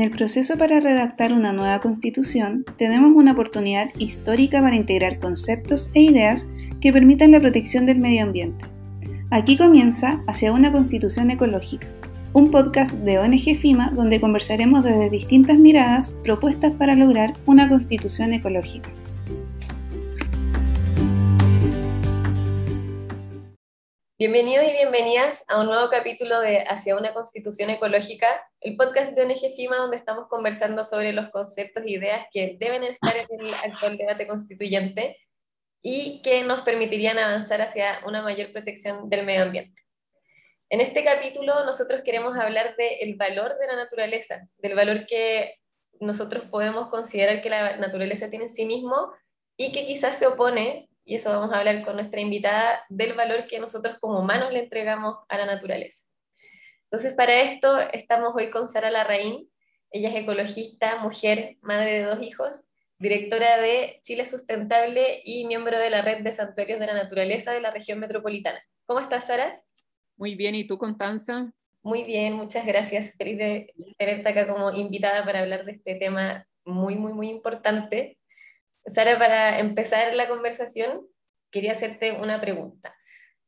En el proceso para redactar una nueva constitución, tenemos una oportunidad histórica para integrar conceptos e ideas que permitan la protección del medio ambiente. Aquí comienza Hacia una constitución ecológica, un podcast de ONG FIMA donde conversaremos desde distintas miradas propuestas para lograr una constitución ecológica. Bienvenidos y bienvenidas a un nuevo capítulo de Hacia una Constitución Ecológica, el podcast de ONG FIMA donde estamos conversando sobre los conceptos e ideas que deben estar en el actual debate constituyente y que nos permitirían avanzar hacia una mayor protección del medio ambiente. En este capítulo nosotros queremos hablar del valor de la naturaleza, del valor que nosotros podemos considerar que la naturaleza tiene en sí mismo y que quizás se opone y eso vamos a hablar con nuestra invitada del valor que nosotros como humanos le entregamos a la naturaleza. Entonces, para esto estamos hoy con Sara Larraín. Ella es ecologista, mujer, madre de dos hijos, directora de Chile Sustentable y miembro de la red de santuarios de la naturaleza de la región metropolitana. ¿Cómo estás, Sara? Muy bien, ¿y tú, Constanza? Muy bien, muchas gracias. Feliz de tenerte acá como invitada para hablar de este tema muy, muy, muy importante Sara, para empezar la conversación, quería hacerte una pregunta.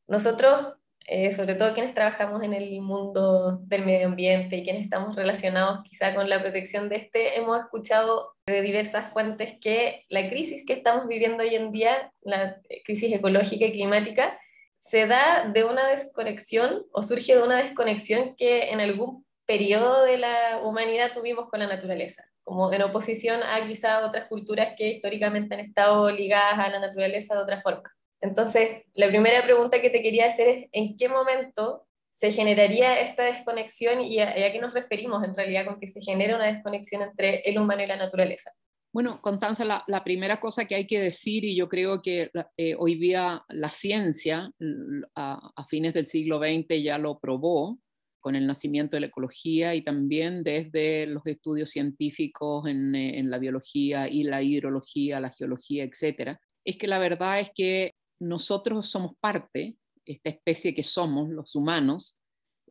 Nosotros, eh, sobre todo quienes trabajamos en el mundo del medio ambiente y quienes estamos relacionados quizá con la protección de este, hemos escuchado de diversas fuentes que la crisis que estamos viviendo hoy en día, la crisis ecológica y climática, se da de una desconexión o surge de una desconexión que en algún periodo de la humanidad tuvimos con la naturaleza como en oposición a quizá otras culturas que históricamente han estado ligadas a la naturaleza de otra forma. Entonces, la primera pregunta que te quería hacer es, ¿en qué momento se generaría esta desconexión y a, qué nos referimos en realidad con que se genera una desconexión entre el humano y la naturaleza? Bueno, Constanza, la, primera cosa que hay que decir, y yo creo que eh, hoy día la ciencia a, a, fines del siglo XX ya lo probó, con el nacimiento de la ecología y también desde los estudios científicos en, eh, la biología y la hidrología, la geología, etcétera, es que la verdad es que nosotros somos parte, esta especie que somos, los humanos,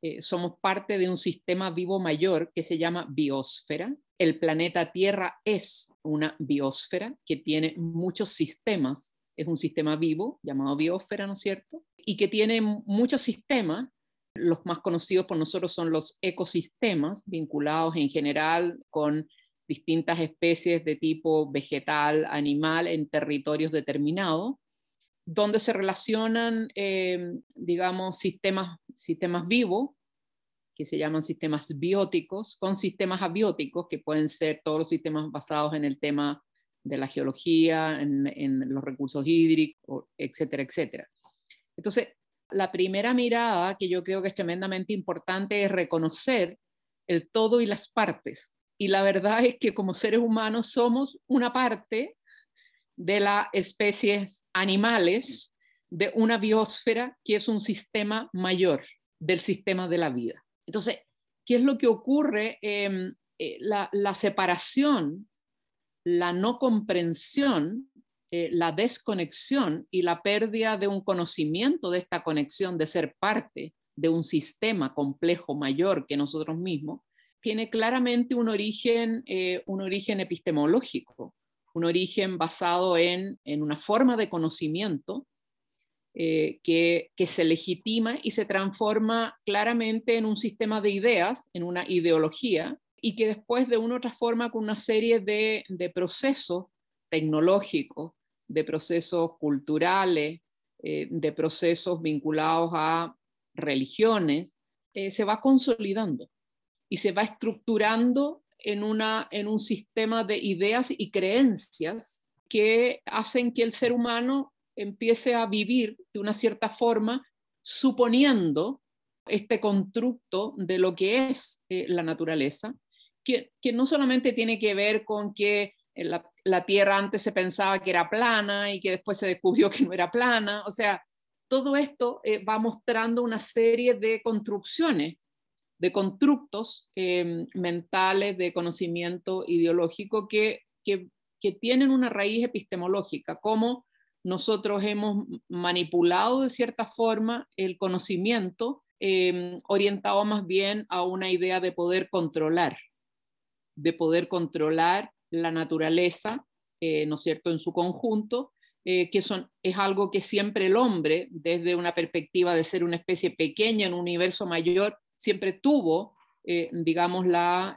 eh, somos parte de un sistema vivo mayor que se llama biosfera. El planeta Tierra es una biosfera que tiene muchos sistemas, es un sistema vivo llamado biosfera, ¿no es cierto? Y que tiene muchos sistemas los más conocidos por nosotros son los ecosistemas, vinculados en general con distintas especies de tipo vegetal, animal, en territorios determinados, donde se relacionan, eh, digamos, sistemas, sistemas vivos, que se llaman sistemas bióticos, con sistemas abióticos, que pueden ser todos los sistemas basados en el tema de la geología, en, en los recursos hídricos, etcétera, etcétera. Entonces, la primera mirada que yo creo que es tremendamente importante es reconocer el todo y las partes. Y la verdad es que como seres humanos somos una parte de las especies animales de una biosfera que es un sistema mayor del sistema de la vida. Entonces, ¿qué es lo que ocurre? Em, eh, la, la separación, la no comprensión eh, la desconexión y la pérdida de un conocimiento de esta conexión, de ser parte de un sistema complejo mayor que nosotros mismos, tiene claramente un origen, eh, un origen epistemológico, un origen basado en, una forma de conocimiento eh, que, se legitima y se transforma claramente en un sistema de ideas, en una ideología, y que después de una u otra forma con una serie de, de procesos tecnológicos, de procesos culturales, eh, de procesos vinculados a religiones, eh, se va consolidando y se va estructurando en, una, en un sistema de ideas y creencias que hacen que el ser humano empiece a vivir de una cierta forma suponiendo este constructo de lo que es eh, la naturaleza, que, que, no solamente tiene que ver con que la, Tierra antes se pensaba que era plana y que después se descubrió que no era plana. O sea, todo esto eh, va mostrando una serie de construcciones, de constructos em, mentales, de conocimiento ideológico que, que, tienen una raíz epistemológica, como nosotros hemos manipulado de cierta forma el conocimiento em, orientado más bien a una idea de poder controlar de poder controlar la naturaleza, eh, ¿no es cierto?, en su conjunto, eh, que son, es algo que siempre el hombre, desde una perspectiva de ser una especie pequeña en un universo mayor, siempre tuvo, eh, digamos, la,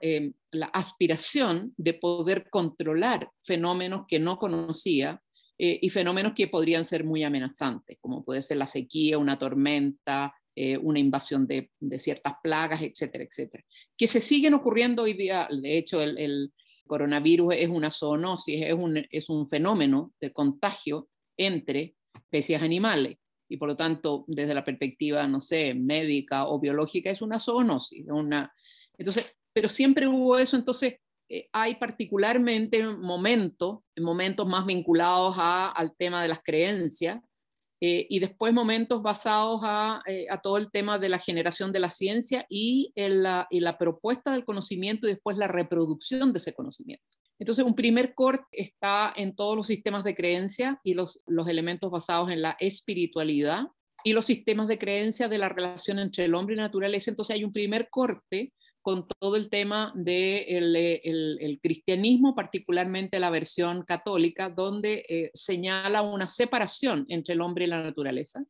la, aspiración de poder controlar fenómenos que no conocía y fenómenos que podrían ser muy amenazantes, como puede ser la sequía, una tormenta, una invasión de, de, ciertas plagas, etcétera, etcétera, que se siguen ocurriendo hoy día. De hecho, el, coronavirus es una zoonosis, es un, es un fenómeno de contagio entre especies animales y por lo tanto desde la perspectiva, no sé, médica o biológica es una zoonosis. Una... Entonces, pero siempre hubo eso, entonces eh, hay particularmente momentos, momentos más vinculados a, al tema de las creencias, eh, y después momentos basados eh, a, todo el tema de la generación de la ciencia y, la, propuesta del conocimiento y después la reproducción de ese conocimiento. Entonces, un primer corte está en todos los sistemas de creencia y los, los elementos basados en la espiritualidad y los sistemas de creencia de la relación entre el hombre y la naturaleza. Entonces, hay un primer corte con todo el tema del de el, cristianismo, particularmente la versión católica, donde eh, señala una separación entre el hombre y la naturaleza.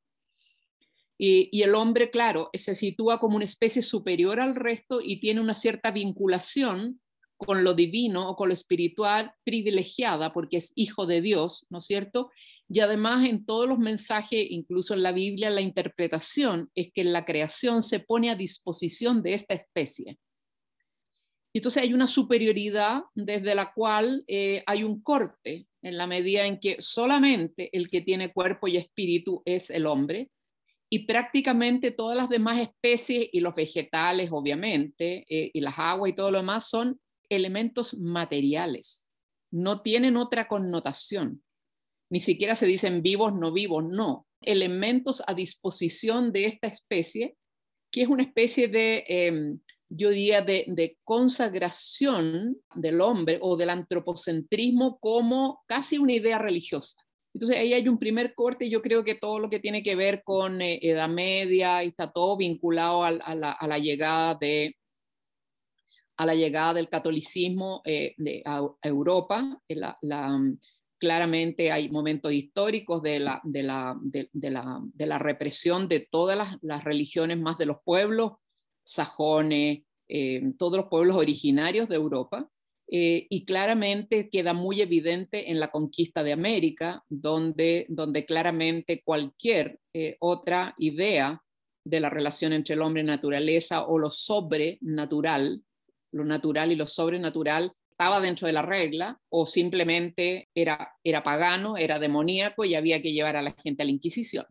Y, el hombre, claro, se sitúa como una especie superior al resto y tiene una cierta vinculación con lo divino o con lo espiritual privilegiada porque es hijo de Dios, ¿no es cierto? Y además en todos los mensajes, incluso en la Biblia, la interpretación es que la creación se pone a disposición de esta especie. Entonces hay una superioridad desde la cual eh, hay un corte en la medida en que solamente el que tiene cuerpo y espíritu es el hombre y prácticamente todas las demás especies y los vegetales, obviamente, eh, y las aguas y todo lo demás son elementos materiales. No tienen otra connotación. Ni siquiera se dicen vivos, no vivos, no. Elementos a disposición de esta especie, que es una especie de... Em, yo diría, de, consagración del hombre o del antropocentrismo como casi una idea religiosa. Entonces ahí hay un primer corte, yo creo que todo lo que tiene que ver con eh, Edad Media está todo vinculado a, la, llegada de a la llegada del catolicismo eh, a, Europa. Eh, claramente hay momentos históricos de la, de represión de todas las, religiones más de los pueblos sajones, eh, todos los pueblos originarios de Europa, y claramente queda muy evidente en la conquista de América, donde, donde claramente cualquier otra idea de la relación entre el hombre y naturaleza o lo sobrenatural, lo natural y lo sobrenatural, estaba dentro de la regla o simplemente era, era pagano, era demoníaco y había que llevar a la gente a la Inquisición.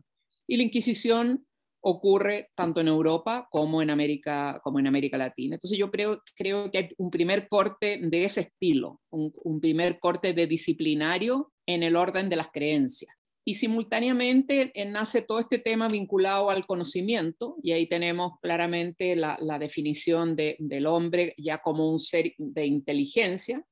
Y la Inquisición ocurre tanto en Europa como en América, como en América Latina. Entonces yo creo, creo que hay un primer corte de ese estilo, un, primer corte de disciplinario en el orden de las creencias. Y simultáneamente eh, nace todo este tema vinculado al conocimiento, y ahí tenemos claramente la, definición del hombre ya como un ser de inteligencia,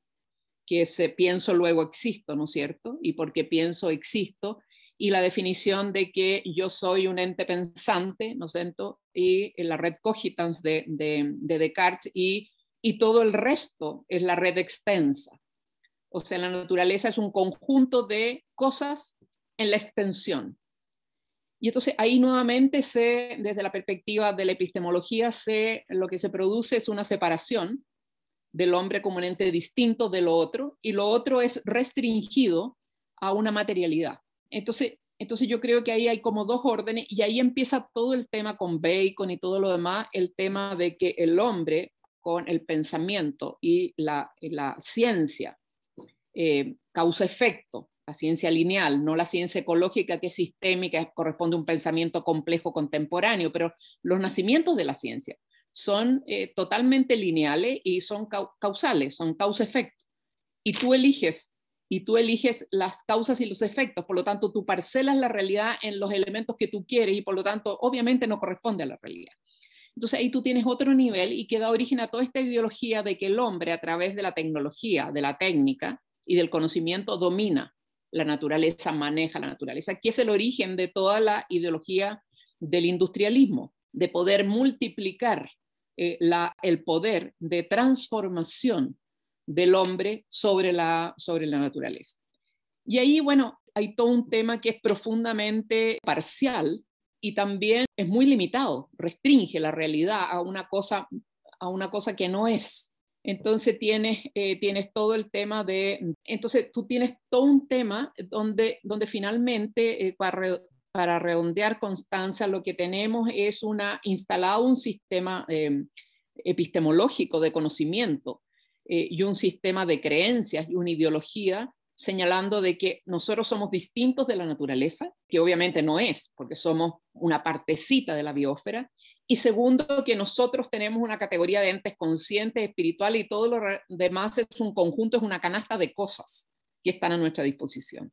que es pienso luego existo, ¿no es cierto? Y porque pienso existo, y la definición de que yo soy un ente pensante, ¿no siento? Y la red cogitans de, de, Descartes y, y todo el resto es la red extensa. O sea, la naturaleza es un conjunto de cosas en la extensión. Y entonces ahí nuevamente se, desde la perspectiva de la epistemología, se, lo que se produce es una separación del hombre como un ente distinto de lo otro, y lo otro es restringido a una materialidad. Entonces, entonces yo creo que ahí hay como dos órdenes y ahí empieza todo el tema con Bacon y todo lo demás, el tema de que el hombre con el pensamiento y la, la ciencia eh, causa-efecto, la ciencia lineal, no la ciencia ecológica que es sistémica, corresponde a un pensamiento complejo contemporáneo, pero los nacimientos de la ciencia son eh, totalmente lineales y son causales, son causa-efecto. Y tú eliges y tú eliges las causas y los efectos, por lo tanto tú parcelas la realidad en los elementos que tú quieres y por lo tanto obviamente no corresponde a la realidad. Entonces ahí tú tienes otro nivel y que da origen a toda esta ideología de que el hombre a través de la tecnología, de la técnica y del conocimiento domina la naturaleza, maneja la naturaleza, que es el origen de toda la ideología del industrialismo, de poder multiplicar eh, el poder de transformación del hombre sobre la, sobre la naturaleza. Y ahí, bueno, hay todo un tema que es profundamente parcial y también es muy limitado, restringe la realidad a una cosa, a una cosa que no es. Entonces tienes, eh, tienes todo el tema de, entonces tú tienes todo un tema donde, donde finalmente, eh, para, redondear Constanza, lo que tenemos es una, instalado un sistema eh, epistemológico de conocimiento y un sistema de creencias y una ideología señalando de que nosotros somos distintos de la naturaleza, que obviamente no es, porque somos una partecita de la biosfera, y segundo, que nosotros tenemos una categoría de entes conscientes, espirituales y todo lo demás es un conjunto, es una canasta de cosas que están a nuestra disposición.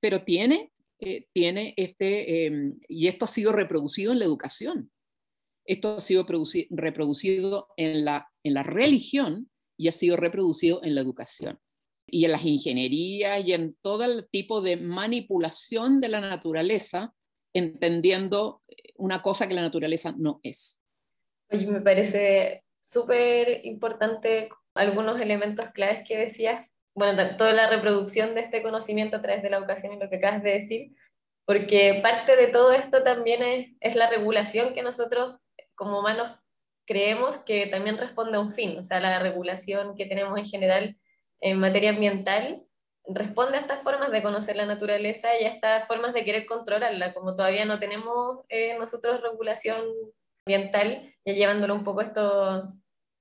Pero tiene, eh, tiene este, em, y esto ha sido reproducido en la educación, esto ha sido reproducido en la, en la religión y ha sido reproducido en la educación y en las ingenierías y en todo el tipo de manipulación de la naturaleza, entendiendo una cosa que la naturaleza no es. Oye, me parece súper importante algunos elementos claves que decías, bueno, toda la reproducción de este conocimiento a través de la educación y lo que acabas de decir, porque parte de todo esto también es, es la regulación que nosotros como humanos creemos que también responde a un fin, o sea, la regulación que tenemos en general en materia ambiental responde a estas formas de conocer la naturaleza y a estas formas de querer controlarla, como todavía no tenemos eh, nosotros regulación ambiental, ya llevándolo un poco esto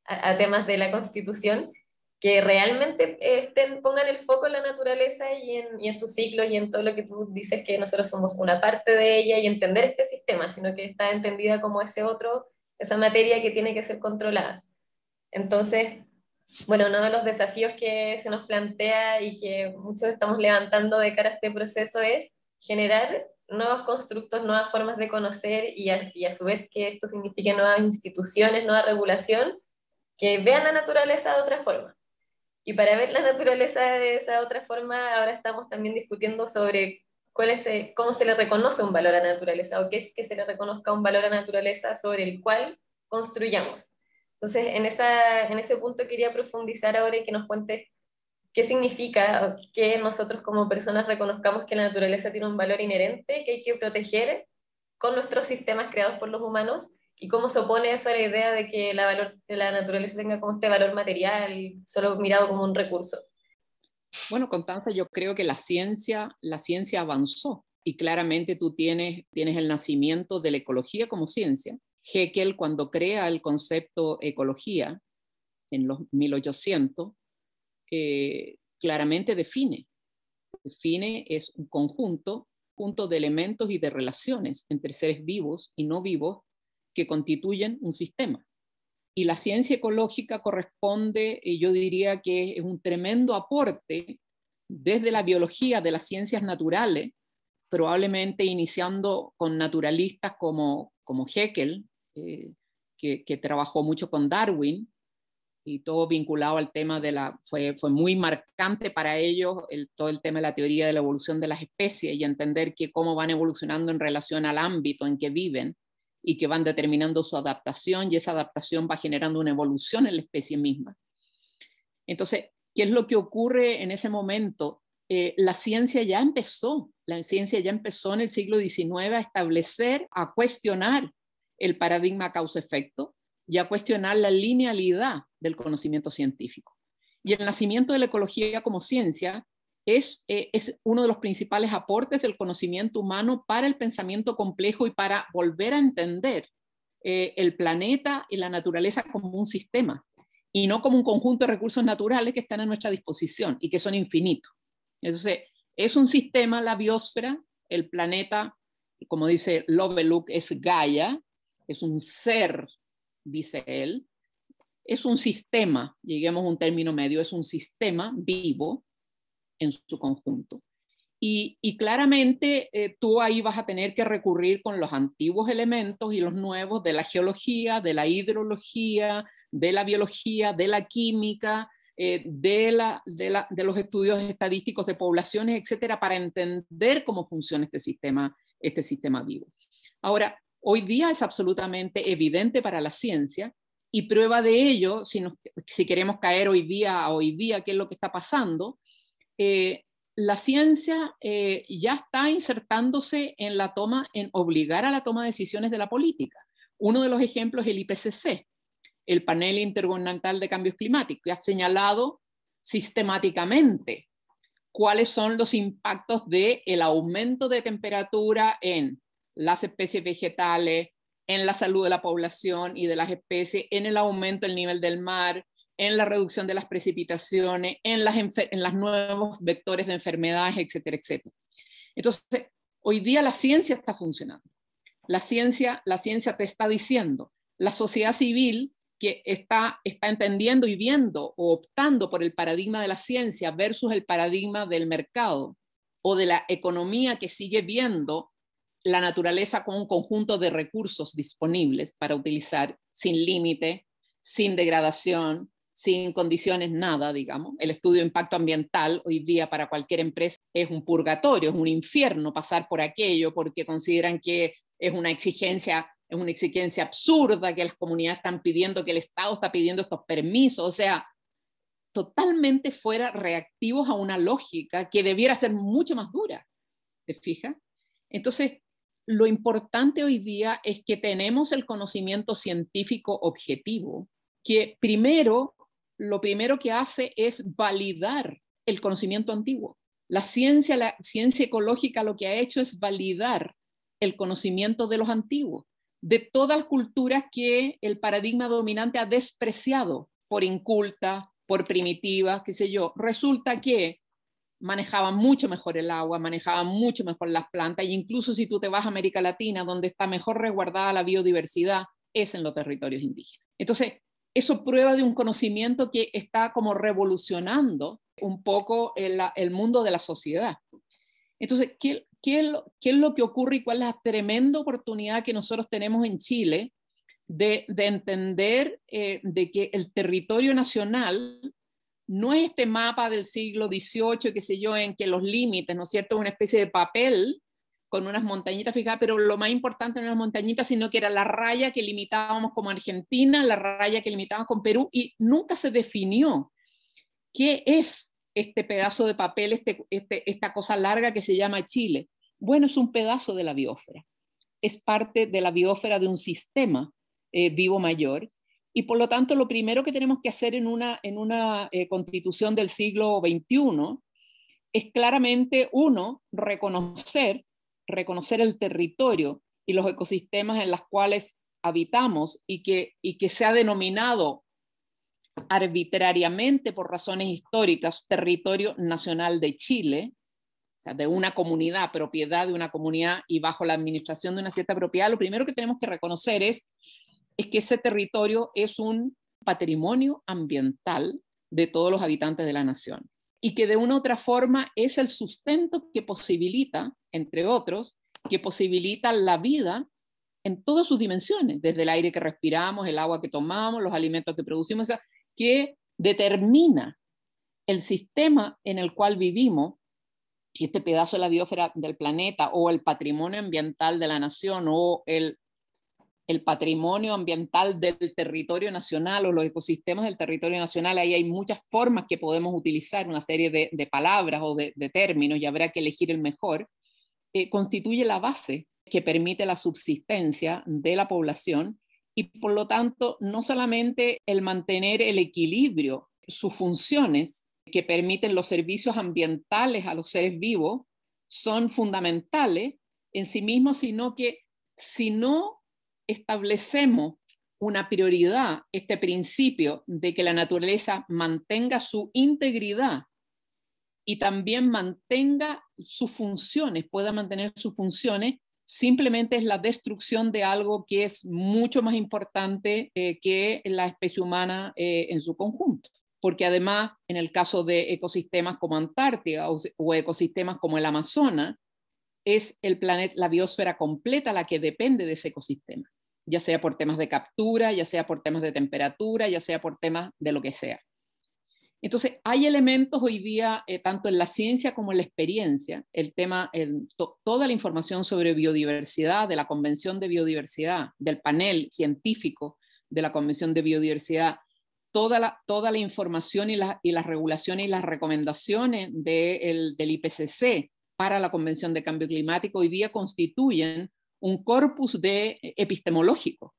a, temas de la constitución, que realmente estén, pongan el foco en la naturaleza y en, y en sus ciclos y en todo lo que tú dices que nosotros somos una parte de ella y entender este sistema, sino que está entendida como ese otro, esa materia que tiene que ser controlada. Entonces, bueno, uno de los desafíos que se nos plantea y que muchos estamos levantando de cara a este proceso es generar nuevos constructos, nuevas formas de conocer y a, y a su vez que esto signifique nuevas instituciones, nueva regulación, que vean la naturaleza de otra forma. Y para ver la naturaleza de esa otra forma, ahora estamos también discutiendo sobre cuál es, cómo se le reconoce un valor a la naturaleza o qué es que se le reconozca un valor a la naturaleza sobre el cual construyamos. Entonces, en, ese punto quería profundizar ahora y que nos cuentes qué significa que nosotros como personas reconozcamos que la naturaleza tiene un valor inherente que hay que proteger con nuestros sistemas creados por los humanos y cómo se opone eso a la idea de que la, naturaleza tenga como este valor material, solo mirado como un recurso. Bueno, Constanza, yo creo que la ciencia, la ciencia avanzó y claramente tú tienes el nacimiento de la ecología como ciencia, Heckel, cuando crea el concepto ecología en los 1800, eh, claramente define. Define es un conjunto, junto de elementos y de relaciones entre seres vivos y no vivos que constituyen un sistema. Y la ciencia ecológica corresponde, y yo diría que es un tremendo aporte desde la biología de las ciencias naturales, probablemente iniciando con naturalistas como, como Haeckel, que, trabajó mucho con Darwin y todo vinculado al tema de la, fue, fue muy marcante para ellos el, todo el tema de la teoría de la evolución de las especies y entender que cómo van evolucionando en relación al ámbito en que viven y que van determinando su adaptación y esa adaptación va generando una evolución en la especie misma. Entonces, ¿qué es lo que ocurre en ese momento? Eh, la ciencia ya empezó, la ciencia ya empezó en el siglo XIX a establecer, a cuestionar el paradigma causa-efecto y a cuestionar la linealidad del conocimiento científico. Y el nacimiento de la ecología como ciencia es, eh, es uno de los principales aportes del conocimiento humano para el pensamiento complejo y para volver a entender eh, el planeta y la naturaleza como un sistema y no como un conjunto de recursos naturales que están a nuestra disposición y que son infinitos. Entonces, es un sistema, la biosfera, el planeta, como dice Lovelock, es Gaia, es un ser, dice él, es un sistema, lleguemos a un término medio, es un sistema vivo en su conjunto. Y, claramente eh, tú ahí vas a tener que recurrir con los antiguos elementos y los nuevos de la geología, de la hidrología, de la biología, de la química, eh, de, la, de, de, los estudios estadísticos de poblaciones, etcétera, para entender cómo funciona este sistema, este sistema vivo. Ahora, Hoy día es absolutamente evidente para la ciencia Y prueba de ello, si, queremos caer hoy día a hoy día, qué es lo que está pasando, eh, la ciencia eh, ya está insertándose en la toma, en obligar a la toma de decisiones de la política. Uno de los ejemplos es el IPCC, el Panel Intergubernamental de Cambios Climáticos, que ha señalado sistemáticamente cuáles son los impactos del el aumento de temperatura en las especies vegetales, en la salud de la población y de las especies, en el aumento del nivel del mar, en la reducción de las precipitaciones, en, las en los nuevos vectores de enfermedades, etcétera, etcétera. Entonces, hoy día la ciencia está funcionando. La ciencia, la ciencia te está diciendo, la sociedad civil que está, está entendiendo y viendo o optando por el paradigma de la ciencia versus el paradigma del mercado o de la economía que sigue viendo la naturaleza como un conjunto de recursos disponibles para utilizar sin límite, sin degradación, sin condiciones, nada, digamos. El estudio de impacto ambiental hoy día para cualquier empresa es un purgatorio, es un infierno pasar por aquello porque consideran que es una exigencia, es una exigencia absurda que las comunidades están pidiendo, que el Estado está pidiendo estos permisos, o sea, totalmente fuera reactivos a una lógica que debiera ser mucho más dura, ¿te fijas? Entonces, lo importante hoy día es que tenemos el conocimiento científico objetivo, que primero lo primero que hace es validar el conocimiento antiguo. La ciencia, la ciencia ecológica lo que ha hecho es validar el conocimiento de los antiguos, de todas las culturas que el paradigma dominante ha despreciado por inculta, por primitiva, qué sé yo. Resulta que manejaban mucho mejor el agua, manejaban mucho mejor las plantas, e incluso si tú te vas a América Latina, donde está mejor resguardada la biodiversidad, es en los territorios indígenas. Entonces, eso prueba de un conocimiento que está como revolucionando un poco el, mundo de la sociedad. Entonces, ¿qué, qué, es lo que ocurre y cuál es la tremenda oportunidad que nosotros tenemos en Chile de, entender eh, de que el territorio nacional no es este mapa del siglo XVIII, qué sé yo, en que los límites, ¿no es cierto?, una especie de papel con unas montañitas fijadas, pero lo más importante no eran las montañitas, sino que era la raya que limitábamos como Argentina, la raya que limitábamos con Perú, y nunca se definió qué es este pedazo de papel, este, este, esta cosa larga que se llama Chile. Bueno, es un pedazo de la biosfera, es parte de la biosfera de un sistema eh, vivo mayor, y por lo tanto lo primero que tenemos que hacer en una, en una eh, constitución del siglo XXI es claramente, uno, reconocer reconocer el territorio y los ecosistemas en los cuales habitamos y que, y que se ha denominado arbitrariamente por razones históricas territorio nacional de Chile, o sea, de una comunidad, propiedad de una comunidad y bajo la administración de una cierta propiedad, lo primero que tenemos que reconocer es, es que ese territorio es un patrimonio ambiental de todos los habitantes de la nación y que de una u otra forma es el sustento que posibilita, entre otros, que posibilita la vida en todas sus dimensiones, desde el aire que respiramos, el agua que tomamos, los alimentos que producimos, que determina el sistema en el cual vivimos, este pedazo de la biosfera del planeta o el patrimonio ambiental de la nación o el el patrimonio ambiental del territorio nacional o los ecosistemas del territorio nacional, ahí hay muchas formas que podemos utilizar, una serie de, palabras o de, términos y habrá que elegir el mejor, eh, constituye la base que permite la subsistencia de la población y por lo tanto no solamente el mantener el equilibrio, sus funciones que permiten los servicios ambientales a los seres vivos son fundamentales en sí mismos, sino que si no establecemos una prioridad, este principio de que la naturaleza mantenga su integridad y también mantenga sus funciones, pueda mantener sus funciones, simplemente es la destrucción de algo que es mucho más importante eh, que la especie humana eh, en su conjunto. Porque además, en el caso de ecosistemas como Antártida o, o ecosistemas como el Amazonas, es el planeta, la biosfera completa la que depende de ese ecosistema ya sea por temas de captura, ya sea por temas de temperatura, ya sea por temas de lo que sea. Entonces, hay elementos hoy día, eh, tanto en la ciencia como en la experiencia, el tema, toda la información sobre biodiversidad, de la Convención de Biodiversidad, del panel científico de la Convención de Biodiversidad, toda la, toda la información y, y las regulaciones y las recomendaciones del IPCC para la Convención de Cambio Climático hoy día constituyen un corpus de epistemológico.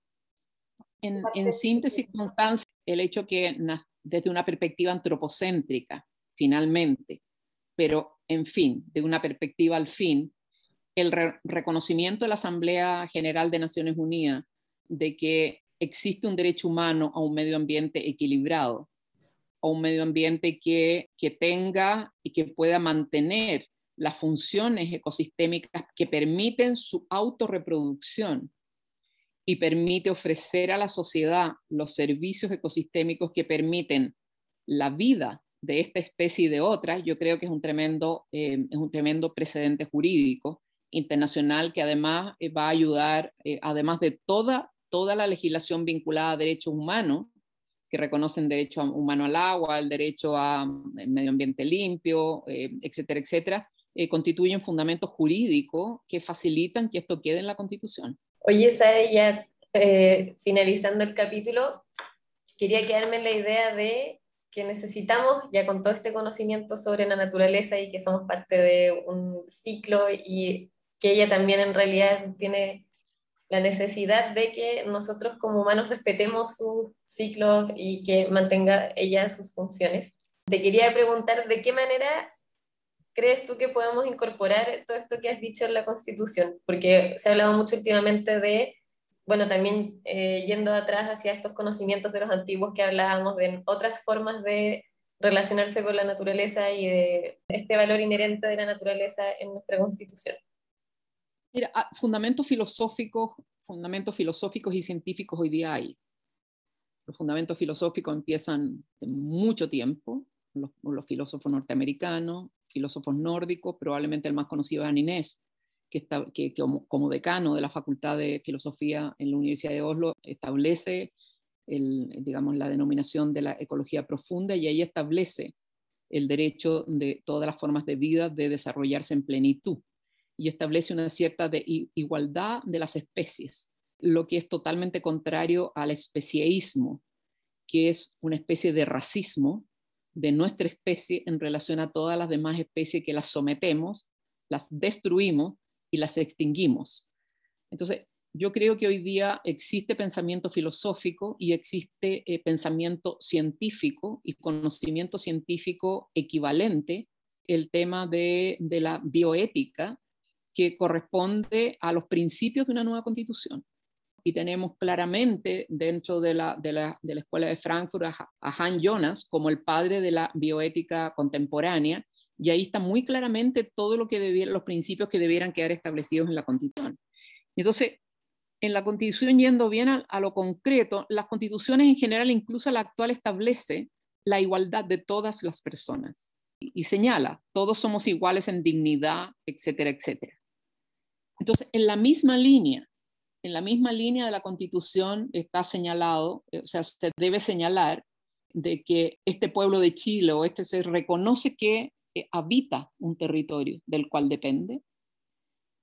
En, en síntesis, el hecho que desde una perspectiva antropocéntrica, finalmente, pero en fin, de una perspectiva al fin, el reconocimiento de la Asamblea General de Naciones Unidas de que existe un derecho humano a un medio ambiente equilibrado, a un medio ambiente que, que tenga y que pueda mantener las funciones ecosistémicas que permiten su autorreproducción y permite ofrecer a la sociedad los servicios ecosistémicos que permiten la vida de esta especie y de otras, yo creo que es un tremendo, eh, es un tremendo precedente jurídico internacional que además eh, va a ayudar, eh, además de toda, toda la legislación vinculada a derechos humanos, que reconocen derecho humano al agua, el derecho a medio ambiente limpio, etcétera, etcétera, constituyen fundamentos jurídicos que facilitan que esto quede en la Constitución. Oye, Sara, ya finalizando el capítulo, quería quedarme en la idea de que necesitamos, ya con todo este conocimiento sobre la naturaleza y que somos parte de un ciclo y que ella también en realidad tiene la necesidad de que nosotros como humanos respetemos su ciclo y que mantenga ella sus funciones. Te quería preguntar de qué manera crees tú que podemos incorporar todo esto que has dicho en la Constitución, porque se ha hablado mucho últimamente de bueno, también eh, yendo atrás hacia estos conocimientos de los antiguos que hablábamos de otras formas de relacionarse con la naturaleza y de este valor inherente de la naturaleza en nuestra constitución. Mira, ah, fundamentos filosóficos, fundamentos filosóficos y científicos hoy día hay. Los fundamentos filosóficos empiezan de mucho tiempo, los, los filósofos norteamericanos, filósofos nórdicos, probablemente el más conocido es Aninés, que, está, que, como, decano de la Facultad de Filosofía en la Universidad de Oslo establece el, digamos, la denominación de la ecología profunda y ahí establece el derecho de todas las formas de vida de desarrollarse en plenitud. Y establece una cierta de igualdad de las especies, lo que es totalmente contrario al especieísmo, que es una especie de racismo de nuestra especie en relación a todas las demás especies que las sometemos, las destruimos y las extinguimos. Entonces, yo creo que hoy día existe pensamiento filosófico y existe eh, pensamiento científico y conocimiento científico equivalente, el tema de, la bioética, que corresponde a los principios de una nueva constitución. Y tenemos claramente dentro de la, de la, Escuela de Frankfurt a, a Han Jonas como el padre de la bioética contemporánea, y ahí está muy claramente todo lo que los principios que debieran quedar establecidos en la Constitución. Entonces, en la Constitución, yendo bien a, lo concreto, las constituciones en general, incluso la actual, establece la igualdad de todas las personas y, señala, todos somos iguales en dignidad, etcétera, etcétera. Entonces, en la misma línea, en la misma línea de la Constitución está señalado, eh, o sea, se debe señalar de que este pueblo de Chile o este se reconoce que habita un territorio del cual depende,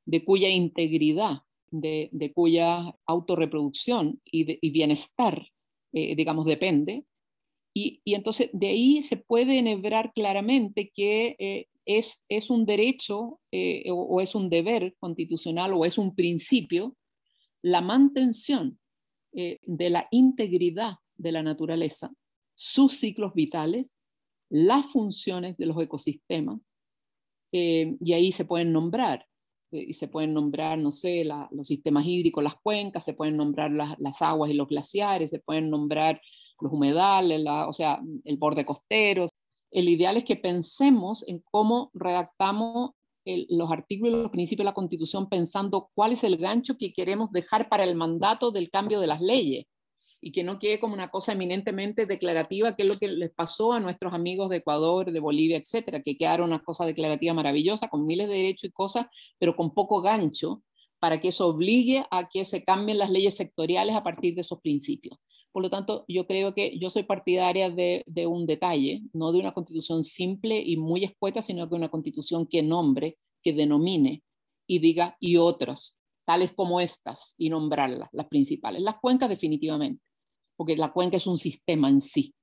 de cuya integridad, de, cuya autorreproducción y, bienestar, eh, digamos, depende. Y, entonces de ahí se puede enhebrar claramente que eh, es, es, un derecho eh, o, es un deber constitucional o es un principio la mantención de la integridad de la naturaleza, sus ciclos vitales las funciones de los ecosistemas eh, y ahí se pueden nombrar. Eh, y se pueden nombrar, no sé, los sistemas hídricos, las cuencas, se pueden nombrar las, aguas y los glaciares, se pueden nombrar los humedales, o sea, el borde costero. El ideal es que pensemos en cómo redactamos los artículos y los principios de la Constitución pensando cuál es el gancho que queremos dejar para el mandato del cambio de las leyes y que no quede como una cosa eminentemente declarativa, que es lo que les pasó a nuestros amigos de Ecuador, de Bolivia, etcétera, que quedaron una cosa declarativa maravillosa, con miles de derechos y cosas, pero con poco gancho, para que eso obligue a que se cambien las leyes sectoriales a partir de esos principios. Por lo tanto, yo creo que yo soy partidaria de, de un detalle, no de una constitución simple y muy escueta, sino de una constitución que nombre, que denomine y diga y otras, tales como estas, y nombrarlas, las principales. Las cuencas definitivamente porque la cuenca es un sistema en sí,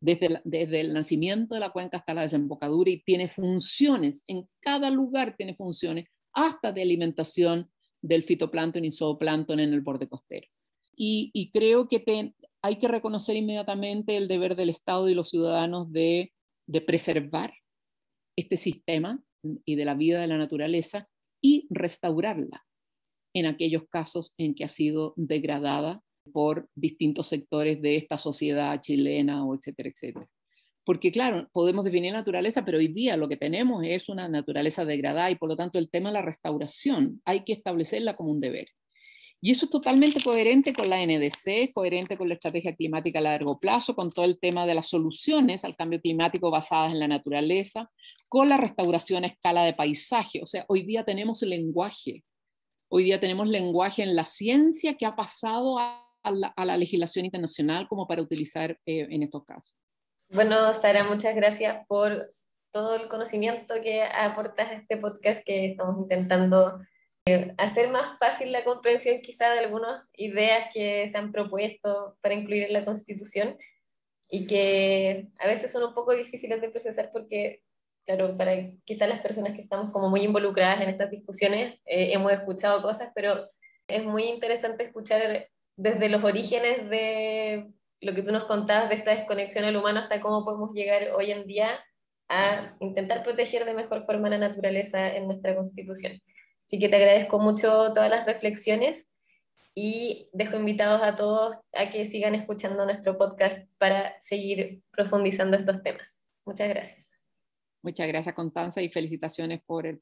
desde, desde el nacimiento de la cuenca hasta la desembocadura y tiene funciones, en cada lugar tiene funciones, hasta de alimentación del fitoplancton y zooplancton en el borde costero. Y, creo que hay que reconocer inmediatamente el deber del Estado y los ciudadanos de, preservar este sistema y de la vida de la naturaleza y restaurarla en aquellos casos en que ha sido degradada por distintos sectores de esta sociedad chilena o etcétera, etcétera. Porque claro, podemos definir naturaleza, pero hoy día lo que tenemos es una naturaleza degradada y por lo tanto el tema de la restauración hay que establecerla como un deber. Y eso es totalmente coherente con la NDC, coherente con la estrategia climática a largo plazo, con todo el tema de las soluciones al cambio climático basadas en la naturaleza, con la restauración a escala de paisaje. O sea, hoy día tenemos lenguaje, hoy día tenemos lenguaje en la ciencia que ha pasado a la, legislación internacional como para utilizar eh, en estos casos. Bueno, Sara, muchas gracias por todo el conocimiento que aportas a este podcast que estamos intentando hacer más fácil la comprensión quizá de algunas ideas que se han propuesto para incluir en la Constitución y que a veces son un poco difíciles de procesar porque, claro, para quizás las personas que estamos como muy involucradas en estas discusiones eh, hemos escuchado cosas, pero es muy interesante escuchar desde los orígenes de lo que tú nos contabas de esta desconexión al humano hasta cómo podemos llegar hoy en día a intentar proteger de mejor forma la naturaleza en nuestra Constitución. Así que te agradezco mucho todas las reflexiones y dejo invitados a todos a que sigan escuchando nuestro podcast para seguir profundizando estos temas. Muchas gracias. Muchas gracias, Constanza, y felicitaciones por el